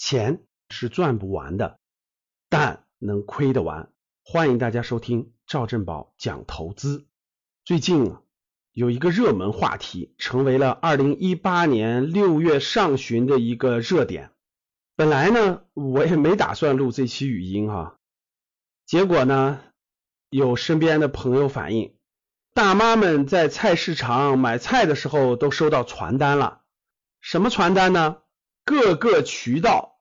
钱是赚不完的，但能亏得完。欢迎大家收听赵正宝讲投资。最近啊，有一个热门话题，成为了二零一八年六月上旬的一个热点。本来呢，我也没打算录这期语音哈，结果呢，有身边的朋友反映，大妈们在菜市场买菜的时候都收到传单了。什么传单呢？各个渠道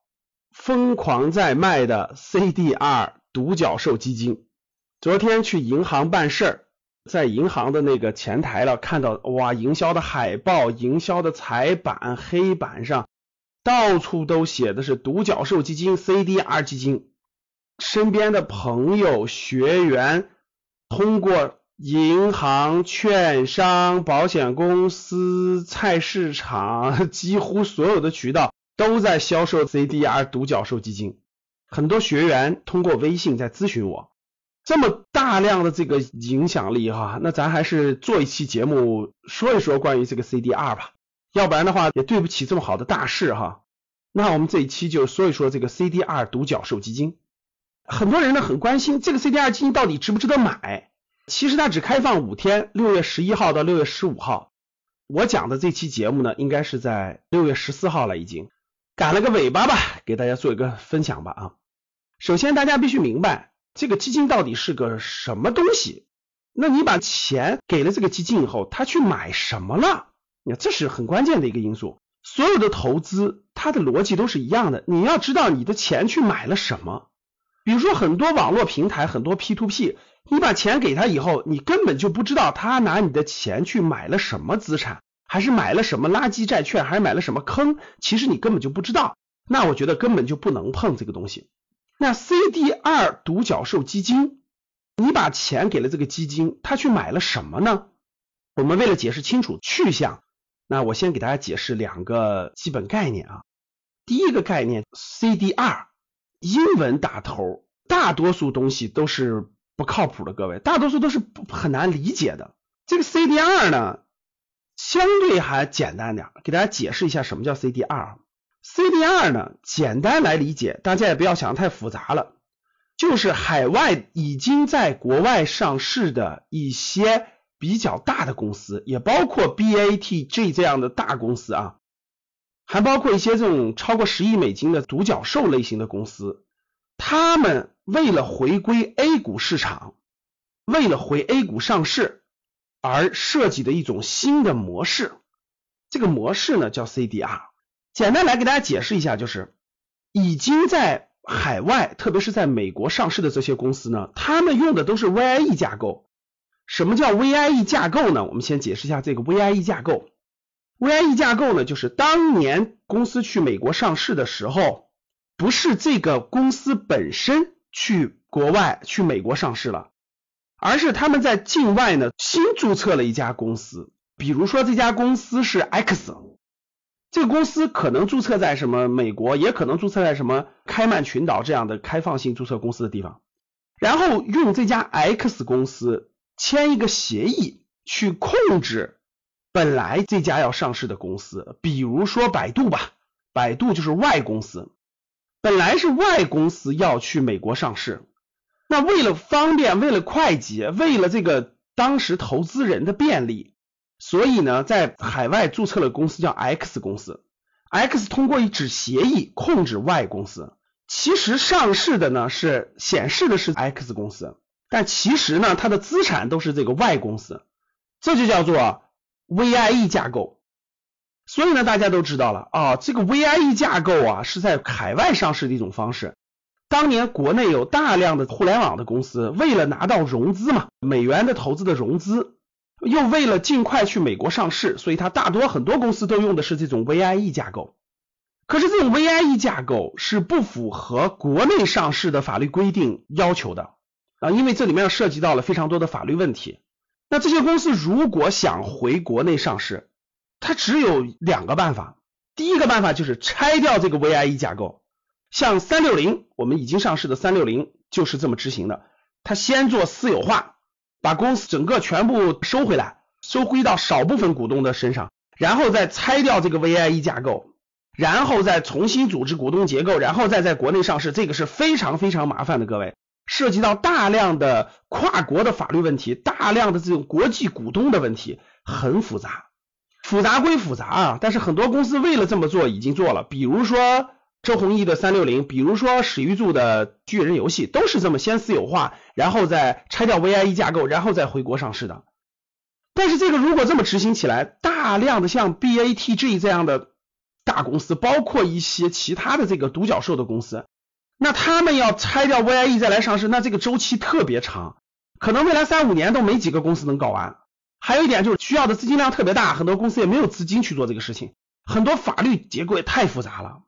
疯狂在卖的 CDR 独角兽基金。昨天去银行办事儿，在银行的那个前台了，看到哇，营销的海报、营销的彩板、黑板上。到处都写的是独角兽基金、CDR 基金，身边的朋友、学员通过银行、券商、保险公司、菜市场，几乎所有的渠道都在销售 CDR 独角兽基金。很多学员通过微信在咨询我，这么大量的这个影响力哈，那咱还是做一期节目说一说关于这个 CDR 吧。要不然的话，也对不起这么好的大事哈。那我们这一期就说一说这个 CDR 独角兽基金。很多人呢很关心这个 CDR 基金到底值不值得买。其实它只开放五天，六月十一号到六月十五号。我讲的这期节目呢，应该是在六月十四号了，已经赶了个尾巴吧，给大家做一个分享吧啊。首先大家必须明白这个基金到底是个什么东西。那你把钱给了这个基金以后，他去买什么了？那这是很关键的一个因素。所有的投资，它的逻辑都是一样的。你要知道你的钱去买了什么。比如说很多网络平台，很多 P to P，你把钱给他以后，你根本就不知道他拿你的钱去买了什么资产，还是买了什么垃圾债券，还是买了什么坑，其实你根本就不知道。那我觉得根本就不能碰这个东西。那 CDR 独角兽基金，你把钱给了这个基金，他去买了什么呢？我们为了解释清楚去向。那我先给大家解释两个基本概念啊。第一个概念，CDR，英文打头，大多数东西都是不靠谱的，各位，大多数都是很难理解的。这个 CDR 呢，相对还简单点，给大家解释一下什么叫 CDR。CDR 呢，简单来理解，大家也不要想太复杂了，就是海外已经在国外上市的一些。比较大的公司，也包括 BATG 这样的大公司啊，还包括一些这种超过十亿美金的独角兽类型的公司，他们为了回归 A 股市场，为了回 A 股上市而设计的一种新的模式，这个模式呢叫 CDR。简单来给大家解释一下，就是已经在海外，特别是在美国上市的这些公司呢，他们用的都是 VIE 架构。什么叫 VIE 架构呢？我们先解释一下这个 VIE 架构。VIE 架构呢，就是当年公司去美国上市的时候，不是这个公司本身去国外去美国上市了，而是他们在境外呢新注册了一家公司。比如说这家公司是 X，这个公司可能注册在什么美国，也可能注册在什么开曼群岛这样的开放性注册公司的地方，然后用这家 X 公司。签一个协议去控制本来这家要上市的公司，比如说百度吧，百度就是 Y 公司，本来是 Y 公司要去美国上市，那为了方便，为了快捷，为了这个当时投资人的便利，所以呢，在海外注册了公司叫 X 公司，X 通过一纸协议控制 Y 公司，其实上市的呢是显示的是 X 公司。但其实呢，它的资产都是这个 Y 公司，这就叫做 VIE 架构。所以呢，大家都知道了啊，这个 VIE 架构啊是在海外上市的一种方式。当年国内有大量的互联网的公司，为了拿到融资嘛，美元的投资的融资，又为了尽快去美国上市，所以它大多很多公司都用的是这种 VIE 架构。可是这种 VIE 架构是不符合国内上市的法律规定要求的。啊，因为这里面涉及到了非常多的法律问题。那这些公司如果想回国内上市，它只有两个办法。第一个办法就是拆掉这个 VIE 架构，像三六零，我们已经上市的三六零就是这么执行的。它先做私有化，把公司整个全部收回来，收归到少部分股东的身上，然后再拆掉这个 VIE 架构，然后再重新组织股东结构，然后再在国内上市，这个是非常非常麻烦的，各位，涉及到大量的跨国的法律问题，大量的这种国际股东的问题，很复杂。复杂归复杂啊，但是很多公司为了这么做已经做了，比如说周鸿祎的三六零，比如说史玉柱的巨人游戏，都是这么先私有化，然后再拆掉 VIE 架构，然后再回国上市的。但是这个如果这么执行起来，大量的像 BATG 这样的。大公司包括一些其他的这个独角兽的公司，那他们要拆掉 VIE 再来上市，那这个周期特别长，可能未来三五年都没几个公司能搞完。还有一点就是需要的资金量特别大，很多公司也没有资金去做这个事情，很多法律结构也太复杂了。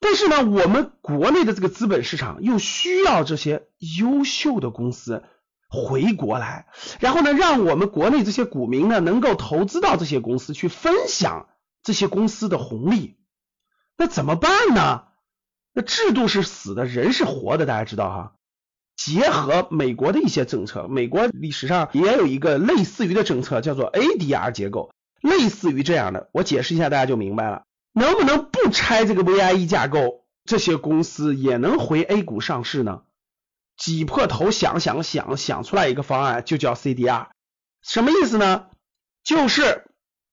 但是呢，我们国内的这个资本市场又需要这些优秀的公司回国来，然后呢，让我们国内这些股民呢能够投资到这些公司去分享。这些公司的红利，那怎么办呢？那制度是死的，人是活的，大家知道哈。结合美国的一些政策，美国历史上也有一个类似于的政策，叫做 ADR 结构，类似于这样的。我解释一下，大家就明白了。能不能不拆这个 VIE 架构，这些公司也能回 A 股上市呢？挤破头想想想想出来一个方案，就叫 CDR。什么意思呢？就是。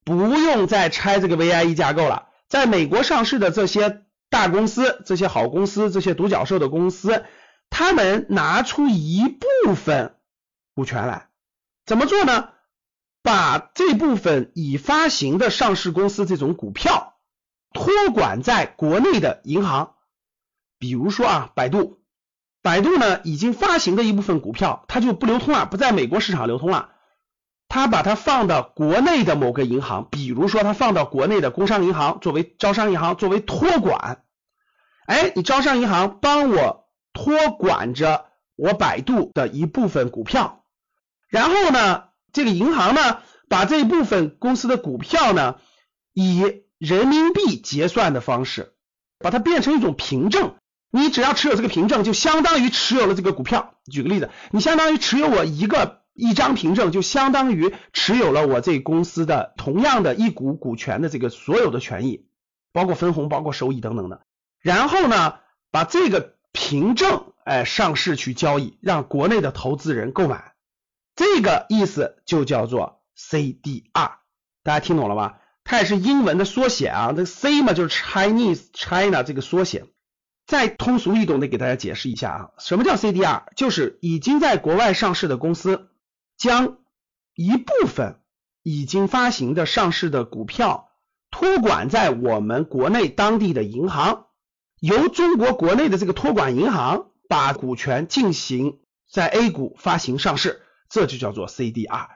不用再拆这个 VIE 架构了，在美国上市的这些大公司、这些好公司、这些独角兽的公司，他们拿出一部分股权来，怎么做呢？把这部分已发行的上市公司这种股票托管在国内的银行，比如说啊，百度，百度呢已经发行的一部分股票，它就不流通了，不在美国市场流通了。他把它放到国内的某个银行，比如说他放到国内的工商银行作为招商银行作为托管，哎，你招商银行帮我托管着我百度的一部分股票，然后呢，这个银行呢把这一部分公司的股票呢以人民币结算的方式，把它变成一种凭证，你只要持有这个凭证，就相当于持有了这个股票。举个例子，你相当于持有我一个。一张凭证就相当于持有了我这公司的同样的一股股权的这个所有的权益，包括分红、包括收益等等的。然后呢，把这个凭证哎上市去交易，让国内的投资人购买。这个意思就叫做 CDR，大家听懂了吧？它也是英文的缩写啊，这个 C 嘛就是 Chinese China 这个缩写。再通俗易懂的给大家解释一下啊，什么叫 CDR？就是已经在国外上市的公司。将一部分已经发行的上市的股票托管在我们国内当地的银行，由中国国内的这个托管银行把股权进行在 A 股发行上市，这就叫做 CDR。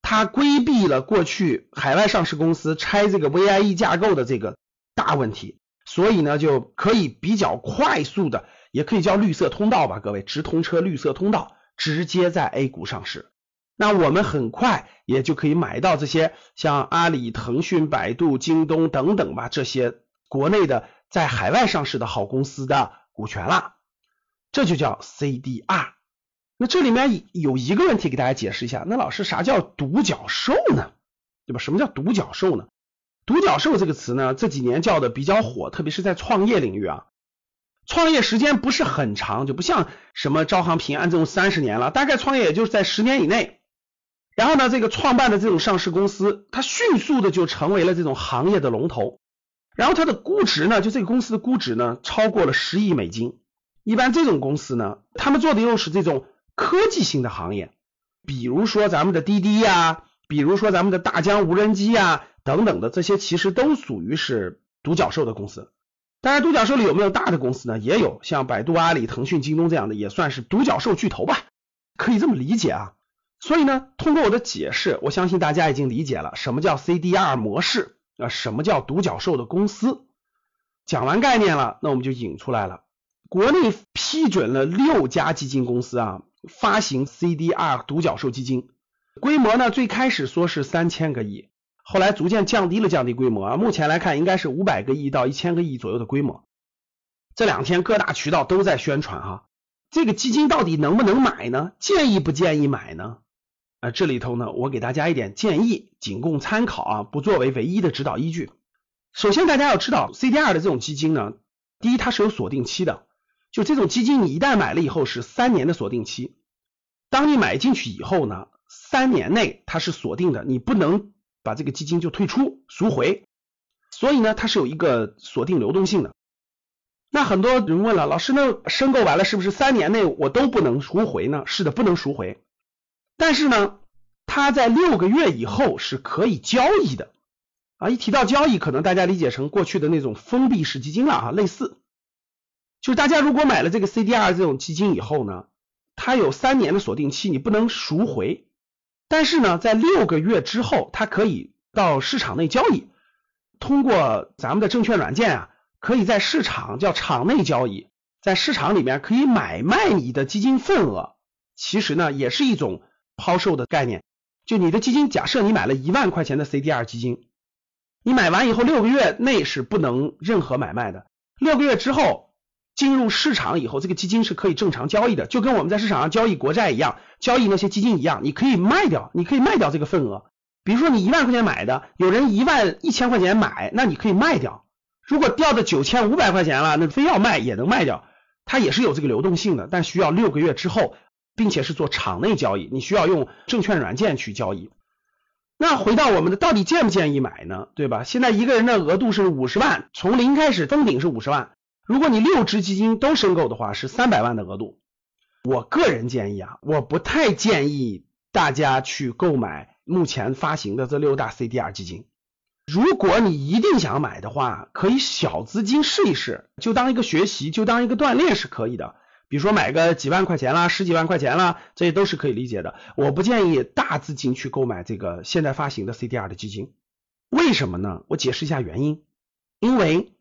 它规避了过去海外上市公司拆这个 VIE 架构的这个大问题，所以呢就可以比较快速的，也可以叫绿色通道吧，各位直通车绿色通道，直接在 A 股上市。那我们很快也就可以买到这些像阿里、腾讯、百度、京东等等吧，这些国内的在海外上市的好公司的股权了，这就叫 CDR。那这里面有一个问题给大家解释一下，那老师啥叫独角兽呢？对吧？什么叫独角兽呢？独角兽这个词呢，这几年叫的比较火，特别是在创业领域啊，创业时间不是很长，就不像什么招行、平安这种三十年了，大概创业也就是在十年以内。然后呢，这个创办的这种上市公司，它迅速的就成为了这种行业的龙头。然后它的估值呢，就这个公司的估值呢，超过了十亿美金。一般这种公司呢，他们做的又是这种科技性的行业，比如说咱们的滴滴呀，比如说咱们的大疆无人机呀等等的这些，其实都属于是独角兽的公司。当然，独角兽里有没有大的公司呢？也有，像百度、阿里、腾讯、京东这样的，也算是独角兽巨头吧，可以这么理解啊。所以呢，通过我的解释，我相信大家已经理解了什么叫 CDR 模式啊，什么叫独角兽的公司。讲完概念了，那我们就引出来了，国内批准了六家基金公司啊，发行 CDR 独角兽基金，规模呢最开始说是三千个亿，后来逐渐降低了降低规模啊，目前来看应该是五百个亿到一千个亿左右的规模。这两天各大渠道都在宣传哈，这个基金到底能不能买呢？建议不建议买呢？啊，这里头呢，我给大家一点建议，仅供参考啊，不作为唯一的指导依据。首先大家要知道，CDR 的这种基金呢，第一它是有锁定期的，就这种基金你一旦买了以后是三年的锁定期，当你买进去以后呢，三年内它是锁定的，你不能把这个基金就退出赎回，所以呢它是有一个锁定流动性的。那很多人问了，老师，那申购完了是不是三年内我都不能赎回呢？是的，不能赎回。但是呢，它在六个月以后是可以交易的啊。一提到交易，可能大家理解成过去的那种封闭式基金了啊，类似。就是大家如果买了这个 CDR 这种基金以后呢，它有三年的锁定期，你不能赎回。但是呢，在六个月之后，它可以到市场内交易，通过咱们的证券软件啊。可以在市场叫场内交易，在市场里面可以买卖你的基金份额，其实呢也是一种抛售的概念。就你的基金，假设你买了一万块钱的 CDR 基金，你买完以后六个月内是不能任何买卖的，六个月之后进入市场以后，这个基金是可以正常交易的，就跟我们在市场上交易国债一样，交易那些基金一样，你可以卖掉，你可以卖掉这个份额。比如说你一万块钱买的，有人一万一千块钱买，那你可以卖掉。如果掉到九千五百块钱了，那非要卖也能卖掉，它也是有这个流动性的，但需要六个月之后，并且是做场内交易，你需要用证券软件去交易。那回到我们的到底建不建议买呢？对吧？现在一个人的额度是五十万，从零开始封顶是五十万，如果你六只基金都申购的话，是三百万的额度。我个人建议啊，我不太建议大家去购买目前发行的这六大 CDR 基金。如果你一定想买的话，可以小资金试一试，就当一个学习，就当一个锻炼是可以的。比如说买个几万块钱啦，十几万块钱啦，这些都是可以理解的。我不建议大资金去购买这个现在发行的 CDR 的基金，为什么呢？我解释一下原因。因为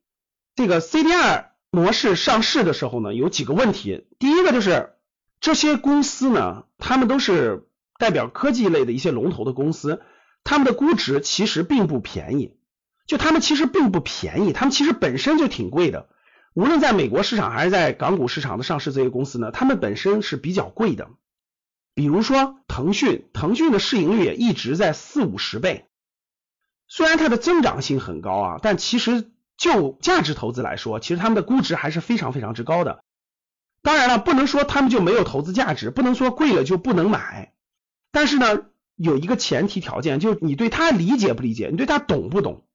这个 CDR 模式上市的时候呢，有几个问题。第一个就是这些公司呢，他们都是代表科技类的一些龙头的公司。他们的估值其实并不便宜，就他们其实并不便宜，他们其实本身就挺贵的。无论在美国市场还是在港股市场的上市这些公司呢，他们本身是比较贵的。比如说腾讯，腾讯的市盈率也一直在四五十倍，虽然它的增长性很高啊，但其实就价值投资来说，其实他们的估值还是非常非常之高的。当然了，不能说他们就没有投资价值，不能说贵了就不能买，但是呢。有一个前提条件，就是你对它理解不理解，你对它懂不懂？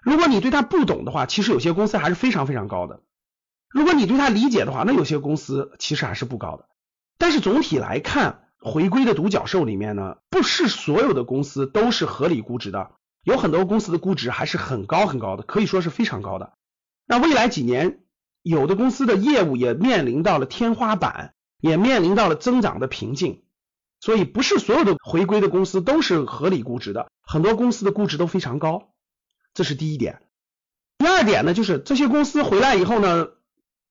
如果你对它不懂的话，其实有些公司还是非常非常高的；如果你对它理解的话，那有些公司其实还是不高的。但是总体来看，回归的独角兽里面呢，不是所有的公司都是合理估值的，有很多公司的估值还是很高很高的，可以说是非常高的。那未来几年，有的公司的业务也面临到了天花板，也面临到了增长的瓶颈。所以不是所有的回归的公司都是合理估值的，很多公司的估值都非常高，这是第一点。第二点呢，就是这些公司回来以后呢，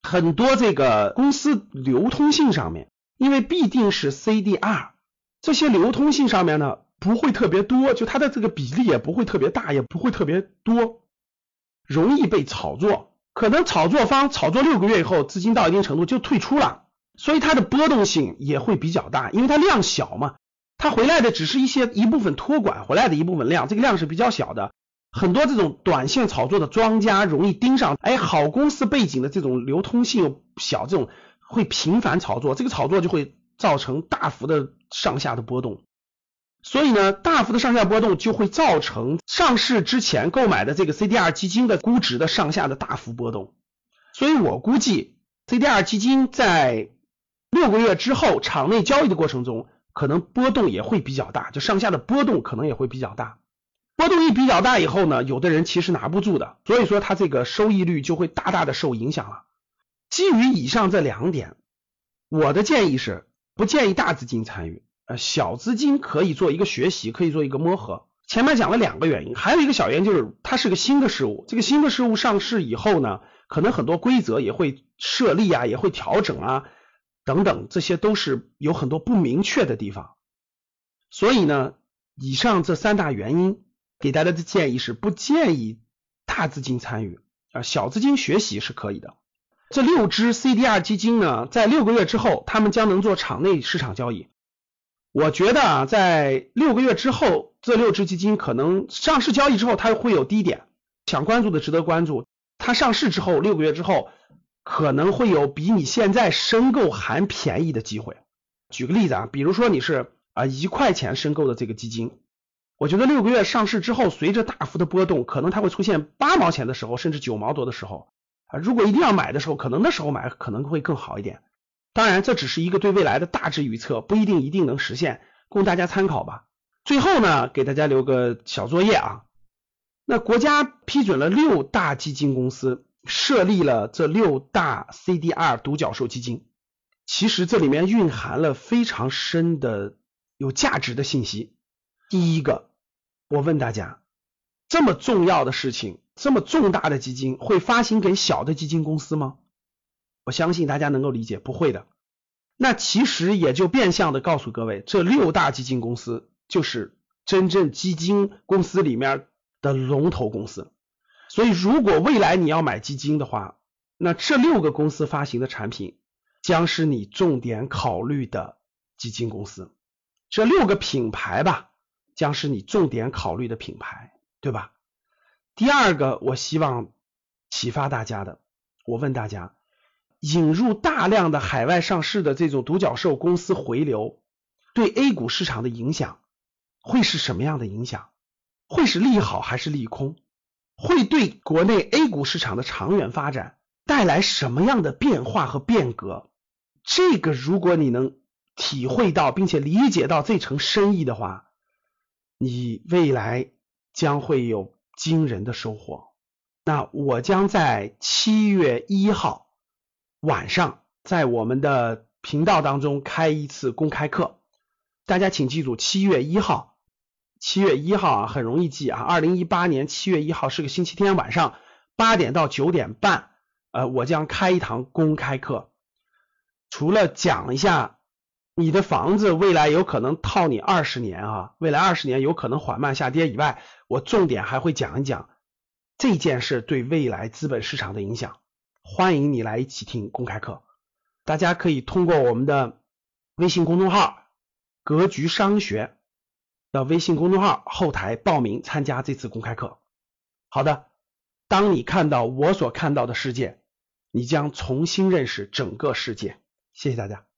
很多这个公司流通性上面，因为必定是 CDR，这些流通性上面呢不会特别多，就它的这个比例也不会特别大，也不会特别多，容易被炒作，可能炒作方炒作六个月以后，资金到一定程度就退出了。所以它的波动性也会比较大，因为它量小嘛，它回来的只是一些一部分托管回来的一部分量，这个量是比较小的。很多这种短线炒作的庄家容易盯上，哎，好公司背景的这种流通性又小，这种会频繁炒作，这个炒作就会造成大幅的上下的波动。所以呢，大幅的上下波动就会造成上市之前购买的这个 CDR 基金的估值的上下的大幅波动。所以我估计 CDR 基金在六个月之后，场内交易的过程中，可能波动也会比较大，就上下的波动可能也会比较大。波动一比较大以后呢，有的人其实拿不住的，所以说它这个收益率就会大大的受影响了。基于以上这两点，我的建议是不建议大资金参与，呃，小资金可以做一个学习，可以做一个摸合。前面讲了两个原因，还有一个小原因就是它是个新的事物，这个新的事物上市以后呢，可能很多规则也会设立啊，也会调整啊。等等，这些都是有很多不明确的地方，所以呢，以上这三大原因给大家的建议是不建议大资金参与啊，小资金学习是可以的。这六只 CDR 基金呢，在六个月之后，他们将能做场内市场交易。我觉得啊，在六个月之后，这六只基金可能上市交易之后，它会有低点，想关注的值得关注。它上市之后六个月之后，可能会有比你现在申购还便宜的机会。举个例子啊，比如说你是啊一块钱申购的这个基金，我觉得六个月上市之后，随着大幅的波动，可能它会出现八毛钱的时候，甚至九毛多的时候啊。如果一定要买的时候，可能那时候买可能会更好一点。当然，这只是一个对未来的大致预测，不一定一定能实现，供大家参考吧。最后呢，给大家留个小作业啊。那国家批准了六大基金公司，设立了这六大 CDR 独角兽基金。其实这里面蕴含了非常深的有价值的信息。第一个，我问大家，这么重要的事情，这么重大的基金会发行给小的基金公司吗？我相信大家能够理解，不会的。那其实也就变相的告诉各位，这六大基金公司就是真正基金公司里面的龙头公司。所以，如果未来你要买基金的话，那这六个公司发行的产品将是你重点考虑的基金公司。这六个品牌吧，将是你重点考虑的品牌，对吧？第二个，我希望启发大家的，我问大家。引入大量的海外上市的这种独角兽公司回流，对 A 股市场的影响会是什么样的影响？会是利好还是利空？会对国内 A 股市场的长远发展带来什么样的变化和变革？这个如果你能体会到并且理解到这层深意的话，你未来将会有惊人的收获。那我将在七月一号。晚上在我们的频道当中开一次公开课，大家请记住，七月一号，七月一号啊，很容易记啊，二零一八年七月一号是个星期天晚上八点到九点半，呃，我将开一堂公开课，除了讲一下你的房子未来有可能套你二十年啊，未来二十年有可能缓慢下跌以外，我重点还会讲一讲这件事对未来资本市场的影响。欢迎你来一起听公开课，大家可以通过我们的微信公众号“格局商学”的微信公众号后台报名参加这次公开课。好的，当你看到我所看到的世界，你将重新认识整个世界。谢谢大家。